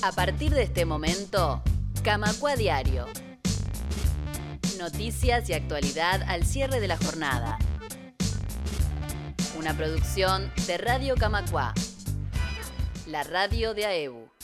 A partir de este momento, Camacua Diario. Noticias y actualidad al cierre de la jornada. Una producción de Radio Camacua, la radio de AEBU.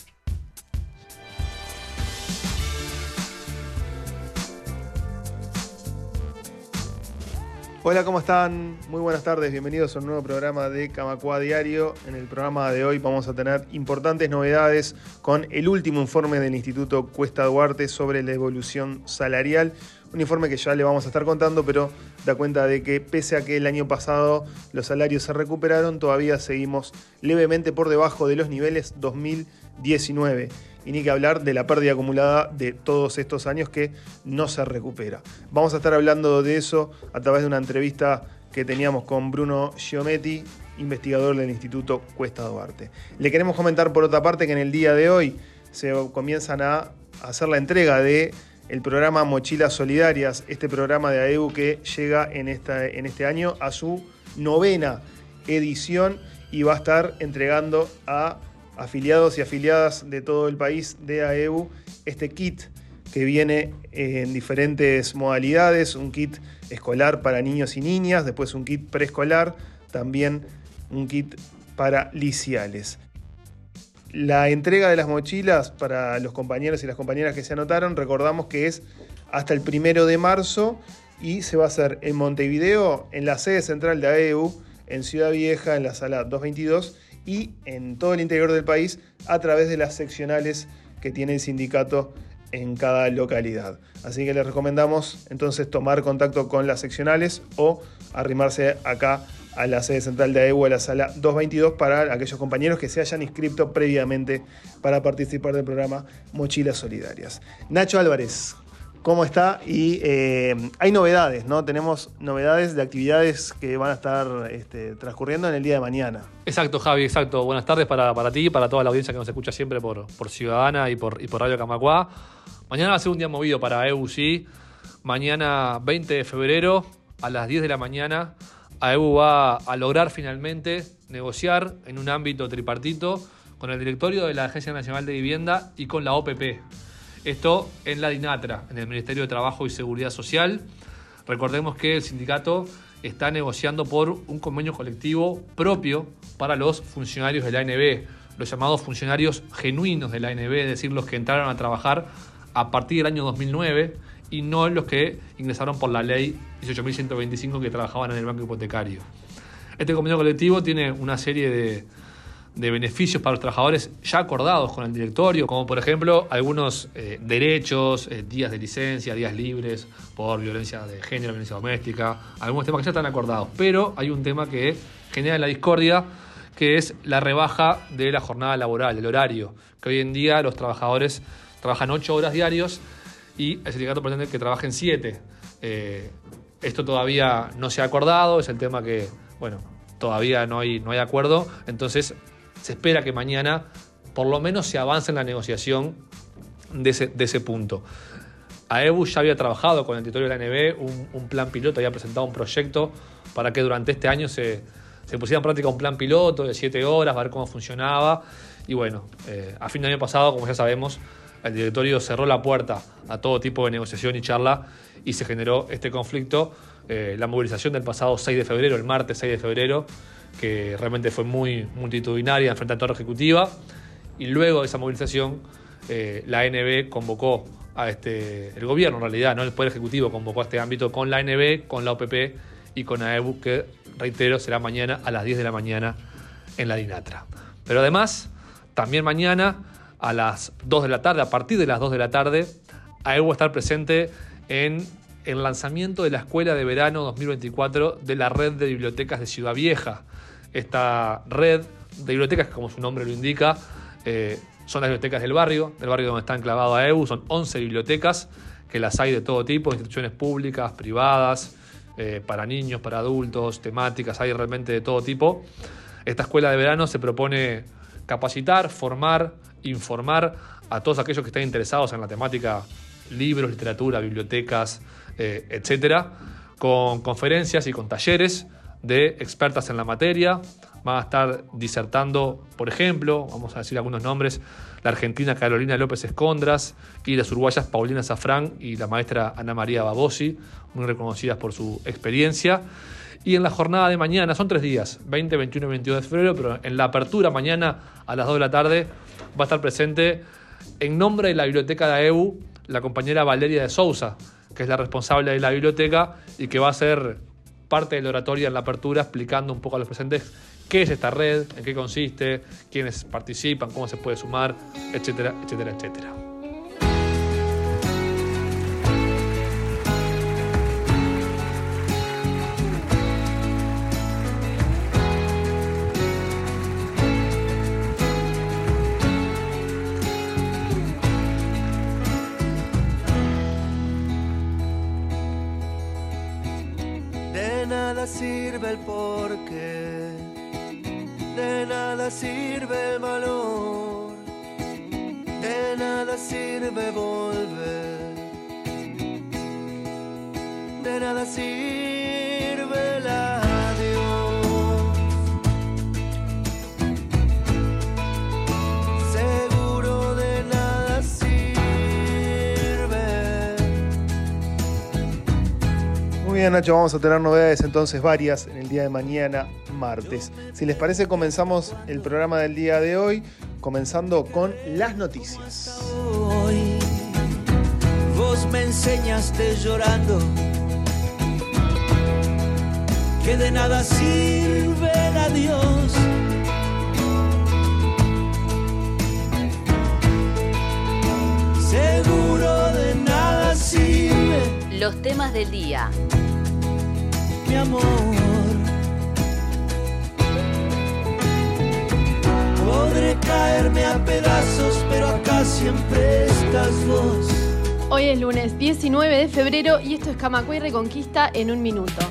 Hola, ¿cómo están? Muy buenas tardes, bienvenidos a un nuevo programa de Camacua Diario. En el programa de hoy vamos a tener importantes novedades con el último informe del Instituto Cuesta Duarte sobre la evolución salarial. Un informe que ya le vamos a estar contando, pero da cuenta de que pese a que el año pasado los salarios se recuperaron, todavía seguimos levemente por debajo de los niveles 2019 y ni que hablar de la pérdida acumulada de todos estos años que no se recupera. Vamos a estar hablando de eso a través de una entrevista que teníamos con Bruno Giometti, investigador del Instituto Cuesta Duarte. Le queremos comentar por otra parte que en el día de hoy se comienzan a hacer la entrega de el programa Mochilas Solidarias, este programa de AEU que llega en, esta, en este año a su novena edición y va a estar entregando a afiliados y afiliadas de todo el país de AEU este kit que viene en diferentes modalidades, un kit escolar para niños y niñas, después un kit preescolar, también un kit para liciales. La entrega de las mochilas para los compañeros y las compañeras que se anotaron, recordamos que es hasta el primero de marzo y se va a hacer en Montevideo, en la sede central de AEU, en Ciudad Vieja, en la sala 222 y en todo el interior del país a través de las seccionales que tiene el sindicato en cada localidad. Así que les recomendamos entonces tomar contacto con las seccionales o arrimarse acá a la sede central de AEU, a la sala 222, para aquellos compañeros que se hayan inscrito previamente para participar del programa Mochilas Solidarias. Nacho Álvarez, cómo está y eh, hay novedades, ¿no? Tenemos novedades de actividades que van a estar este, transcurriendo en el día de mañana. Exacto, Javi, exacto. Buenas tardes para, para ti y para toda la audiencia que nos escucha siempre por, por Ciudadana y por, Radio Camacuá. Mañana va a ser un día movido para EUC. Mañana, 20 de febrero, a las 10 de la mañana, AEU va a lograr finalmente negociar en un ámbito tripartito con el directorio de la Agencia Nacional de Vivienda y con la OPP. Esto en la DINATRA, en el Ministerio de Trabajo y Seguridad Social. Recordemos que el sindicato está negociando por un convenio colectivo propio para los funcionarios de la ANB, los llamados funcionarios genuinos de la ANB, es decir, los que entraron a trabajar a partir del año 2009 y no los que ingresaron por la ley 18.125 que trabajaban en el banco hipotecario. Este convenio colectivo tiene una serie de, de beneficios para los trabajadores ya acordados con el directorio, como por ejemplo algunos eh, derechos, eh, días de licencia, días libres por violencia de género, violencia doméstica, algunos temas que ya están acordados. Pero hay un tema que genera la discordia, que es la rebaja de la jornada laboral, el horario, que hoy en día los trabajadores trabajan 8 horas diarios y el sindicato pretende que trabajen 7. Eh, esto todavía no se ha acordado, es el tema que, bueno, todavía no hay, no hay acuerdo, entonces se espera que mañana por lo menos se avance en la negociación de ese, punto. AEBU ya había trabajado con el territorio de la NB, un, plan piloto, había presentado un proyecto para que durante este año se, pusiera en práctica un plan piloto de siete horas, a ver cómo funcionaba. Y bueno, eh, a fin de año pasado, como ya sabemos, el directorio cerró la puerta a todo tipo de negociación y charla y se generó este conflicto. Eh, la movilización del pasado 6 de febrero, el martes 6 de febrero, que realmente fue muy multitudinaria frente a la Torre Ejecutiva. Y luego de esa movilización, eh, la ANB convocó a este, el gobierno en realidad, no el Poder Ejecutivo convocó a este ámbito con la ANB, con la OPP y con AEBU, que reitero, será mañana a las 10 de la mañana en la DINATRA. Pero además, también mañana a las 2 de la tarde, a partir de las 2 de la tarde, AEBU va a estar presente en el lanzamiento de la Escuela de Verano 2024 de la Red de Bibliotecas de Ciudad Vieja esta red de bibliotecas, como su nombre lo indica, eh, son las bibliotecas del barrio, del barrio donde está enclavado AEU, son 11 bibliotecas, que las hay de todo tipo, instituciones públicas, privadas, eh, para niños, para adultos, temáticas, hay realmente de todo tipo. Esta escuela de verano se propone capacitar, formar, informar a todos aquellos que estén interesados en la temática libros, literatura, bibliotecas, eh, etcétera, con conferencias y con talleres de expertas en la materia. Van a estar disertando, por ejemplo, vamos a decir algunos nombres, la argentina Carolina López Escondras y las uruguayas Paulina Zafrán y la maestra Ana María Babosi, muy reconocidas por su experiencia. Y en la jornada de mañana, son tres días, 20, 21 y 22 de febrero, pero en la apertura mañana a las 2 de la tarde va a estar presente en nombre de la biblioteca de AEU la compañera Valeria de Sousa, que es la responsable de la biblioteca y que va a ser parte de la oratoria en la apertura explicando un poco a los presentes qué es esta red, en qué consiste, quiénes participan, cómo se puede sumar, etcétera, etcétera, etcétera. Muy bien, Nacho, vamos a tener novedades entonces varias en el día de mañana, martes. Si les parece, comenzamos el programa del día de hoy, comenzando con las noticias. Hoy vos me enseñaste llorando que de nada sirve el adiós. Seguro de nada sirve Los temas del día. mi amor. Podré caerme a pedazos, pero acá siempre estás vos. Hoy es lunes 19 de febrero y esto es Camacuay Reconquista en un minuto.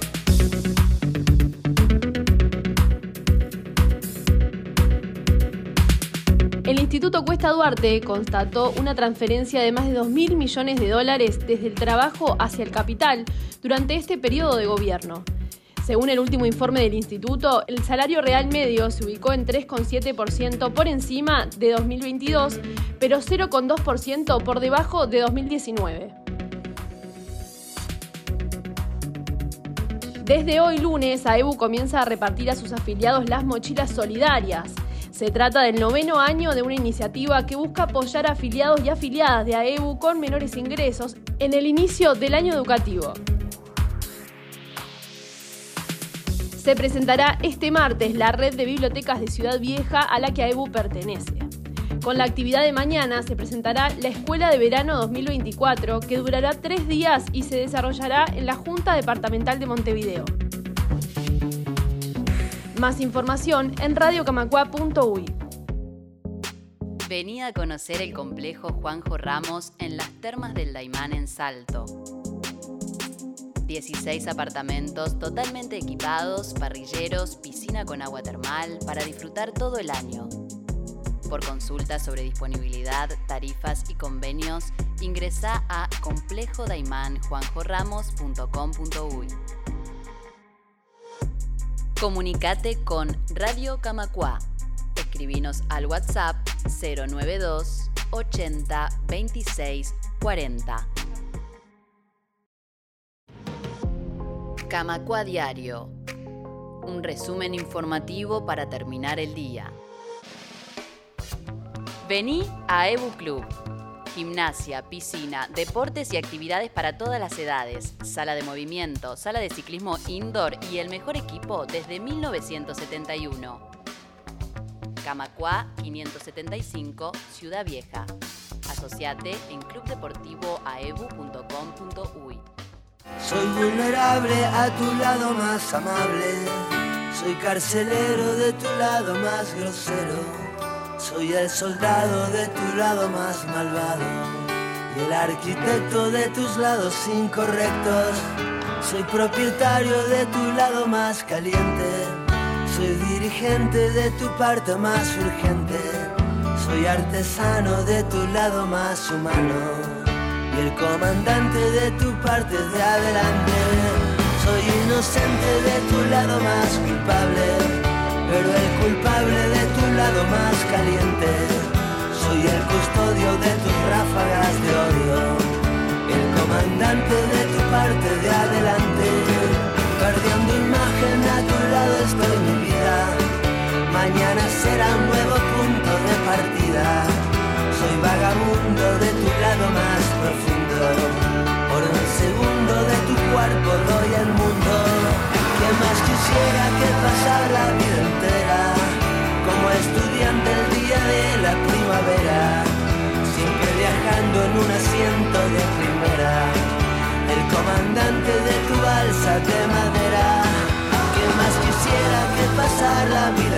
Instituto Cuesta Duarte constató una transferencia de más de 2.000 millones de dólares desde el trabajo hacia el capital durante este periodo de gobierno. Según el último informe del instituto, el salario real medio se ubicó en 3,7% por encima de 2022, pero 0,2% por debajo de 2019. Desde hoy lunes, AEBU comienza a repartir a sus afiliados las mochilas solidarias. Se trata del noveno año de una iniciativa que busca apoyar a afiliados y afiliadas de AEBU con menores ingresos en el inicio del año educativo. Se presentará este martes la red de bibliotecas de Ciudad Vieja a la que AEBU pertenece. Con la actividad de mañana se presentará la Escuela de Verano 2024, que durará tres días y se desarrollará en la Junta Departamental de Montevideo. Más información en radiocamacua.uy. Vení a conocer el complejo Juanjo Ramos en las termas del Daimán en Salto. 16 apartamentos totalmente equipados, parrilleros, piscina con agua termal para disfrutar todo el año. Por consultas sobre disponibilidad, tarifas y convenios, ingresa a complejodaimanjuanjoramos.com.uy. Comunicate con Radio Camacua. Escribinos al WhatsApp 092 80 26 40. Camacua Diario. Un resumen informativo para terminar el día. Vení a Ebu Club. Gimnasia, piscina, deportes y actividades para todas las edades, sala de movimiento, sala de ciclismo indoor y el mejor equipo desde 1971. Camacua 575, Ciudad Vieja. Asociate en clubdeportivoaebu.com.uy. Soy vulnerable a tu lado más amable. Soy carcelero de tu lado más grosero. Soy el soldado de tu lado más malvado. Y el arquitecto de tus lados incorrectos. Soy propietario de tu lado más caliente. Soy dirigente de tu parte más urgente. Soy artesano de tu lado más humano y el comandante de tu parte de adelante. Soy inocente de tu lado más culpable, pero el culpable de tu lado más caliente. Soy el custodio de tus ráfagas de odio, el comandante de tu parte de adelante. Perdiendo imagen a tu lado estoy mi vida. Mañana será un nuevo punto de partida. Soy vagabundo de tu lado más profundo. Por un segundo de tu cuerpo doy el mundo. Que más quisiera que pasar pasar la vida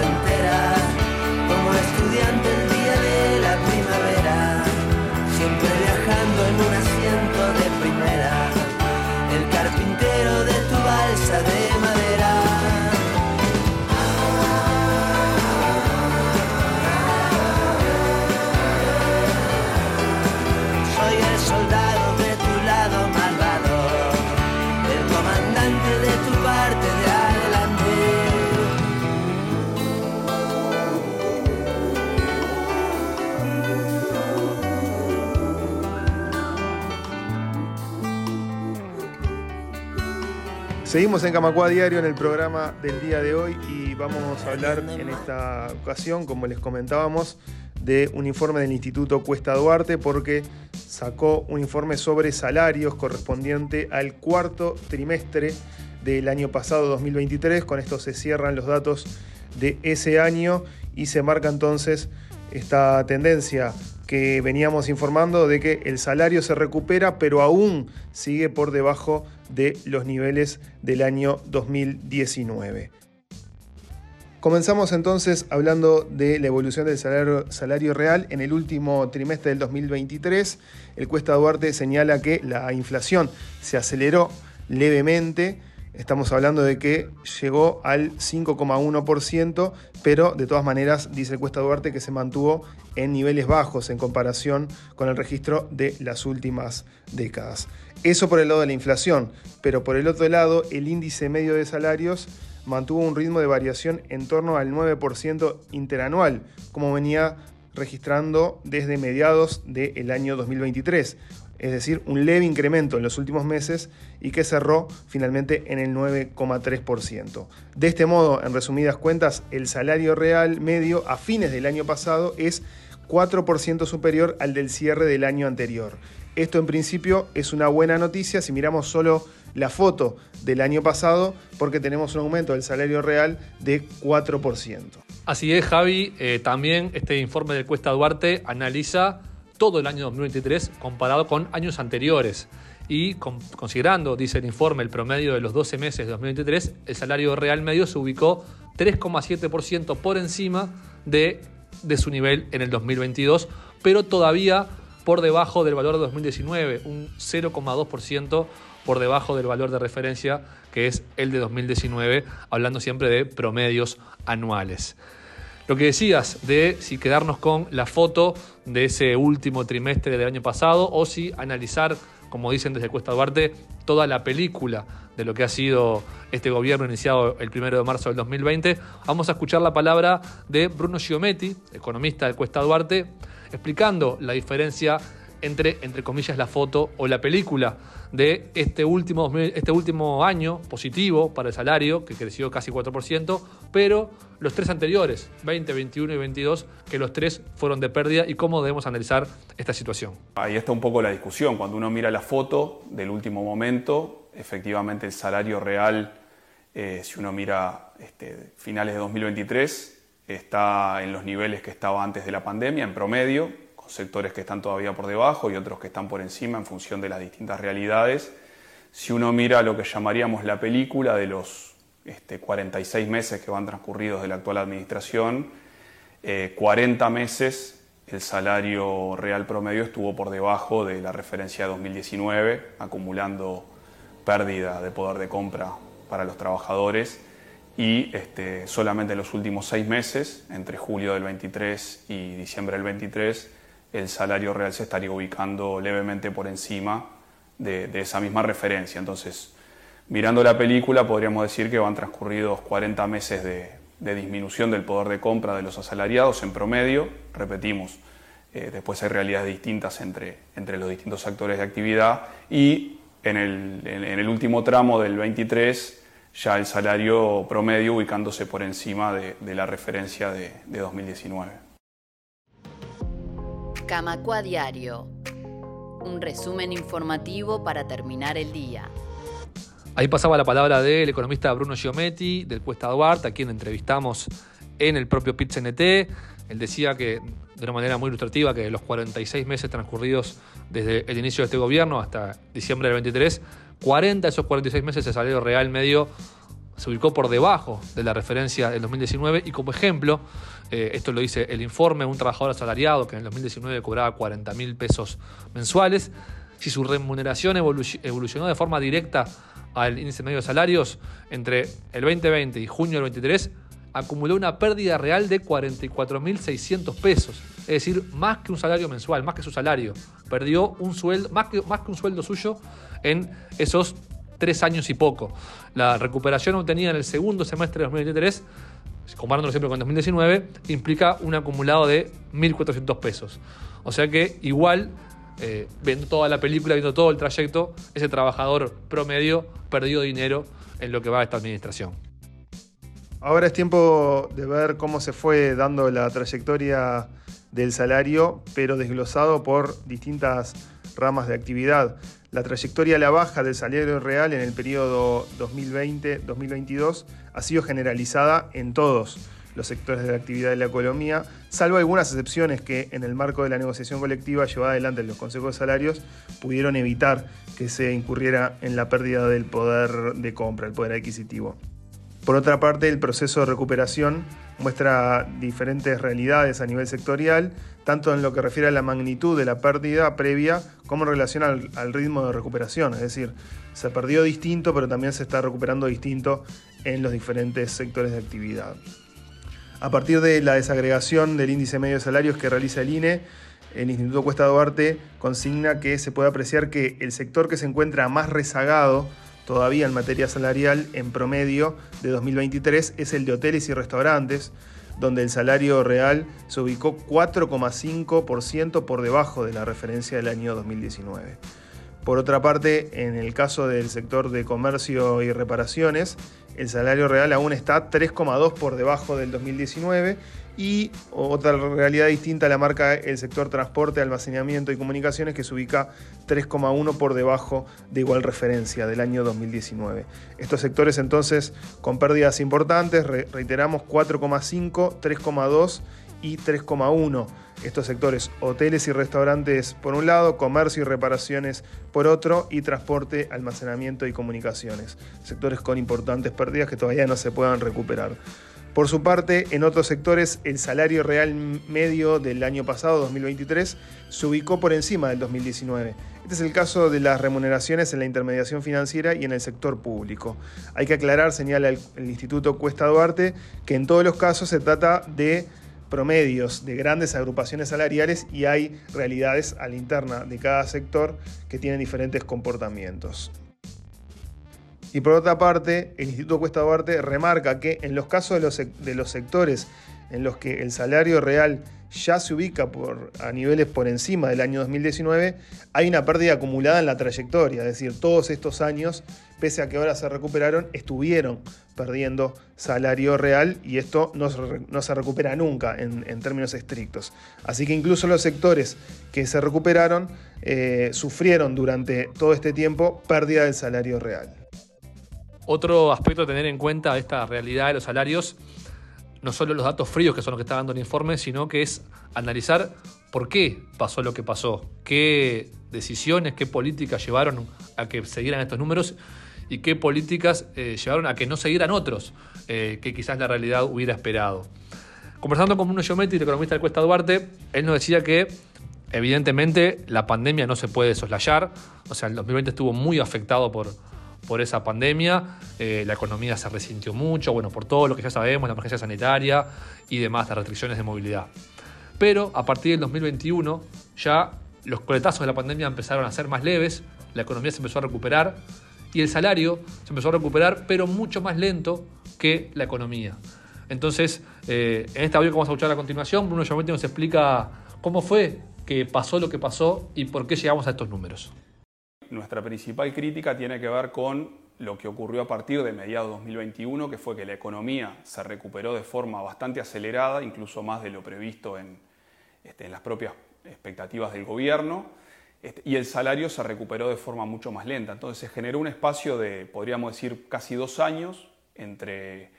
Seguimos en Camacua Diario en el programa del día de hoy y vamos a hablar en esta ocasión, como les comentábamos, de un informe del Instituto Cuesta Duarte porque sacó un informe sobre salarios correspondiente al cuarto trimestre del año pasado 2023. Con esto se cierran los datos de ese año y se marca entonces esta tendencia que veníamos informando de que el salario se recupera, pero aún sigue por debajo de los niveles del año 2019. Comenzamos entonces hablando de la evolución del salario, salario, real en el último trimestre del 2023. El Cuesta Duarte señala que la inflación se aceleró levemente Estamos hablando de que llegó al 5,1%, pero de todas maneras dice Cuesta Duarte que se mantuvo en niveles bajos en comparación con el registro de las últimas décadas. Eso por el lado de la inflación, pero por el otro lado el índice medio de salarios mantuvo un ritmo de variación en torno al 9% interanual, como venía registrando desde mediados del año 2023 es decir, un leve incremento en los últimos meses y que cerró finalmente en el 9,3%. De este modo, en resumidas cuentas, el salario real medio a fines del año pasado es 4% superior al del cierre del año anterior. Esto en principio es una buena noticia si miramos solo la foto del año pasado porque tenemos un aumento del salario real de 4%. Así es, Javi. Eh, también este informe de Cuesta Duarte analiza todo el año 2023 comparado con años anteriores. Y considerando, dice el informe, el promedio de los 12 meses de 2023, el salario real medio se ubicó 3,7% por encima de, de su nivel en el 2022, pero todavía por debajo del valor de 2019, un 0,2% por debajo del valor de referencia que es el de 2019, hablando siempre de promedios anuales. Lo que decías de si quedarnos con la foto de ese último trimestre del año pasado o si analizar, como dicen desde Cuesta Duarte, toda la película de lo que ha sido este gobierno iniciado el 1 de marzo del 2020, vamos a escuchar la palabra de Bruno Giometti, economista de Cuesta Duarte, explicando la diferencia entre, entre comillas, la foto o la película de este último, este último año positivo para el salario, que creció casi 4%, pero los tres anteriores, 20, 21 y 22, que los tres fueron de pérdida y cómo debemos analizar esta situación. Ahí está un poco la discusión. Cuando uno mira la foto del último momento, efectivamente el salario real, eh, si uno mira este, finales de 2023, está en los niveles que estaba antes de la pandemia, en promedio, sectores que están todavía por debajo y otros que están por encima en función de las distintas realidades. Si uno mira lo que llamaríamos la película de los este, 46 meses que van transcurridos de la actual administración, 40 eh, meses el salario real promedio estuvo por debajo de la referencia de 2019, acumulando pérdida de poder de compra para los trabajadores y este, solamente en los últimos seis meses, entre julio del 23 y diciembre del 23, el salario real se estaría ubicando levemente por encima de, esa misma referencia. Entonces, Mirando la película podríamos decir que van transcurridos 40 meses de, disminución del poder de compra de los asalariados en promedio, repetimos, eh, después hay realidades distintas entre, los distintos actores de actividad y en el, en el último tramo del 23 ya el salario promedio ubicándose por encima de, la referencia de, 2019. Camacua Diario. Un resumen informativo para terminar el día. Ahí pasaba la palabra del economista Bruno Giometti, del Cuesta Duarte, a quien entrevistamos en el propio pit Él decía que, de una manera muy ilustrativa, que los 46 meses transcurridos desde el inicio de este gobierno hasta diciembre del 23 40 de esos 46 meses el salario real medio se ubicó por debajo de la referencia del 2019 y como ejemplo, eh, esto lo dice el informe, un trabajador asalariado que en el 2019 cobraba 40 mil pesos mensuales, si su remuneración evolucionó de forma directa al índice medio de salarios entre el 2020 y junio del 23, acumuló una pérdida real de 44.600 pesos. Es decir, más que un salario mensual, más que su salario. Perdió un sueldo, más que, más que un sueldo suyo en esos tres años y poco. La recuperación obtenida en el segundo semestre de 2023, comparándolo siempre con 2019, implica un acumulado de 1.400 pesos. O sea que igual, eh, viendo toda la película, viendo todo el trayecto, ese trabajador promedio perdió dinero en lo que va a esta administración. Ahora es tiempo de ver cómo se fue dando la trayectoria del salario, pero desglosado por distintas ramas de actividad. La trayectoria a la baja del salario real en el periodo 2020-2022 ha sido generalizada en todos los sectores de la actividad de la economía, salvo algunas excepciones que en el marco de la negociación colectiva llevada adelante en los consejos de salarios pudieron evitar que se incurriera en la pérdida del poder de compra, el poder adquisitivo. Por otra parte, el proceso de recuperación muestra diferentes realidades a nivel sectorial, tanto en lo que refiere a la magnitud de la pérdida previa como en relación al, ritmo de recuperación. Es decir, se perdió distinto, pero también se está recuperando distinto en los diferentes sectores de actividad. A partir de la desagregación del índice medio de salarios que realiza el INE, el Instituto Cuesta Duarte consigna que se puede apreciar que el sector que se encuentra más rezagado todavía en materia salarial en promedio de 2023 es el de hoteles y restaurantes, donde el salario real se ubicó 4,5% por debajo de la referencia del año 2019. Por otra parte, en el caso del sector de comercio y reparaciones, el salario real aún está 3,2 por debajo del 2019 y otra realidad distinta la marca el sector transporte, almacenamiento y comunicaciones que se ubica 3,1 por debajo de igual referencia del año 2019. Estos sectores entonces con pérdidas importantes, reiteramos 4,5, 3,2 y 3,1. Estos sectores, hoteles y restaurantes por un lado, comercio y reparaciones por otro, y transporte, almacenamiento y comunicaciones. Sectores con importantes pérdidas que todavía no se puedan recuperar. Por su parte, en otros sectores, el salario real medio del año pasado, 2023, se ubicó por encima del 2019. Este es el caso de las remuneraciones en la intermediación financiera y en el sector público. Hay que aclarar, señala el, Instituto Cuesta Duarte, que en todos los casos se trata de promedios de grandes agrupaciones salariales y hay realidades a la interna de cada sector que tienen diferentes comportamientos. Y por otra parte, el Instituto Cuesta Duarte remarca que en los casos de los, sectores en los que el salario real ya se ubica a niveles por encima del año 2019, hay una pérdida acumulada en la trayectoria, es decir, todos estos años, pese a que ahora se recuperaron, estuvieron perdiendo salario real y esto no, se recupera nunca en, términos estrictos. Así que incluso los sectores que se recuperaron eh, sufrieron durante todo este tiempo pérdida del salario real. Otro aspecto a tener en cuenta de esta realidad de los salarios, no solo los datos fríos que son los que está dando el informe, sino que es analizar por qué pasó lo que pasó, qué decisiones, qué políticas llevaron a que se dieran estos números y qué políticas eh, llevaron a que no se dieran otros eh, que quizás la realidad hubiera esperado. Conversando con Bruno Giometti, el economista del Cuesta Duarte, él nos decía que evidentemente la pandemia no se puede soslayar, o sea, el 2020 estuvo muy afectado por, por esa pandemia. Eh, la economía se resintió mucho, bueno, por todo lo que ya sabemos, la emergencia sanitaria y demás, las restricciones de movilidad. Pero a partir del 2021 ya los coletazos de la pandemia empezaron a ser más leves, la economía se empezó a recuperar y el salario se empezó a recuperar, pero mucho más lento que la economía. Entonces, eh, en esta audio que vamos a escuchar a continuación, Bruno Giametti nos explica cómo fue que pasó lo que pasó y por qué llegamos a estos números. Nuestra principal crítica tiene que ver con lo que ocurrió a partir de mediados de 2021, que fue que la economía se recuperó de forma bastante acelerada, incluso más de lo previsto en, este, las propias expectativas del gobierno, este, y el salario se recuperó de forma mucho más lenta. Entonces se generó un espacio de, podríamos decir, casi dos años entre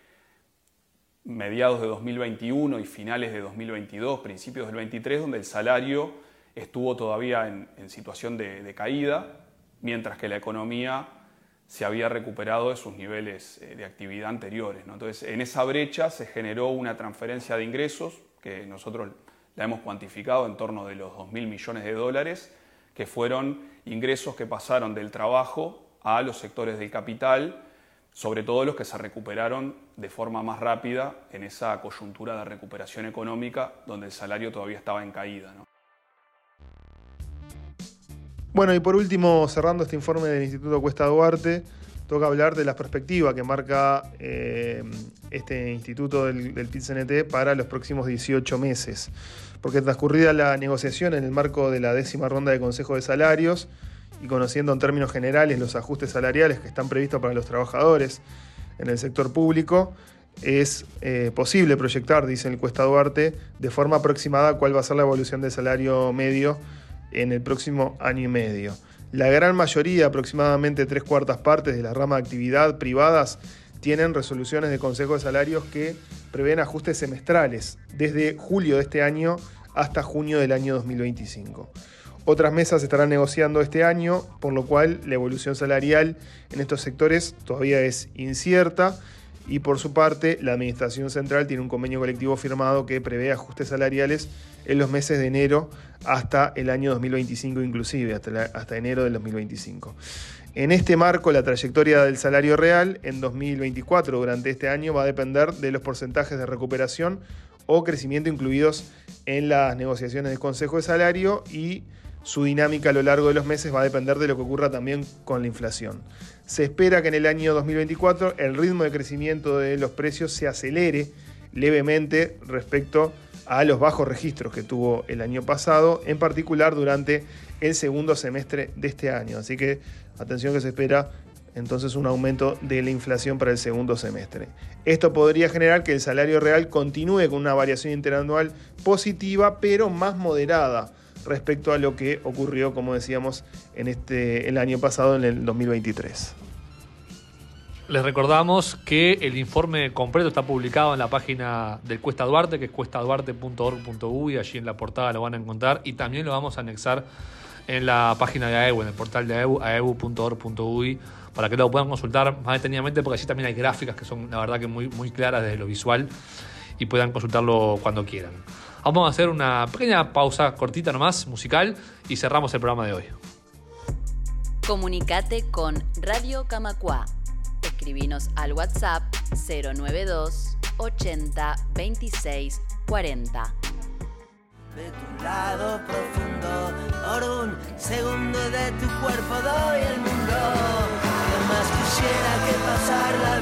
mediados de 2021 y finales de 2022, principios del 23, donde el salario estuvo todavía en, situación de, caída, mientras que la economía se había recuperado de sus niveles eh, de actividad anteriores. Entonces, en esa brecha se generó una transferencia de ingresos, que nosotros la hemos cuantificado en torno de los 2.000 millones de dólares, que fueron ingresos que pasaron del trabajo a los sectores del capital, sobre todo los que se recuperaron de forma más rápida en esa coyuntura de recuperación económica donde el salario todavía estaba en caída. Bueno, y por último, cerrando este informe del Instituto Cuesta Duarte, toca hablar de la perspectiva que marca eh, este instituto del, del PIT-CNT para los próximos 18 meses. Porque transcurrida la negociación en el marco de la décima ronda de Consejo de Salarios, y conociendo en términos generales los ajustes salariales que están previstos para los trabajadores en el sector público, es eh, posible proyectar, dice el Cuesta Duarte, de forma aproximada cuál va a ser la evolución del salario medio en el próximo año y medio. La gran mayoría, aproximadamente tres cuartas partes de la rama de actividad privadas, tienen resoluciones de Consejo de Salarios que prevén ajustes semestrales desde julio de este año hasta junio del año 2025. Otras mesas estarán negociando este año, por lo cual la evolución salarial en estos sectores todavía es incierta y por su parte la Administración Central tiene un convenio colectivo firmado que prevé ajustes salariales en los meses de enero hasta el año 2025 inclusive, hasta, hasta enero del 2025. En este marco, la trayectoria del salario real en 2024 durante este año va a depender de los porcentajes de recuperación o crecimiento incluidos en las negociaciones del Consejo de Salario y su dinámica a lo largo de los meses va a depender de lo que ocurra también con la inflación. Se espera que en el año 2024 el ritmo de crecimiento de los precios se acelere levemente respecto a los bajos registros que tuvo el año pasado, en particular durante el segundo semestre de este año. Así que atención que se espera entonces un aumento de la inflación para el segundo semestre. Esto podría generar que el salario real continúe con una variación interanual positiva, pero más moderada respecto a lo que ocurrió, como decíamos, en este, el año pasado, en el 2023. Les recordamos que el informe completo está publicado en la página del Cuesta Duarte, que es cuestaduarte.org.uy, allí en la portada lo van a encontrar y también lo vamos a anexar en la página de AEU, en el portal de AEU, aeu.org.uy, para que lo puedan consultar más detenidamente, porque allí también hay gráficas que son, la verdad, que muy, muy claras desde lo visual y puedan consultarlo cuando quieran. Vamos a hacer una pequeña pausa cortita nomás, musical, y cerramos el programa de hoy. Comunicate con Radio Camacua. Escribinos al WhatsApp 092 80 26 40. De tu lado profundo, por un segundo de tu cuerpo doy el mundo. Además quisiera que pasar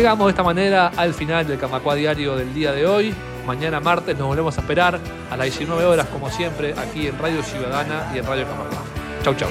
Llegamos de esta manera al final del Camacua Diario del día de hoy. Mañana martes nos volvemos a esperar a las 19 horas, como siempre, aquí en Radio Ciudadana y en Radio Camargo. Chau, chau.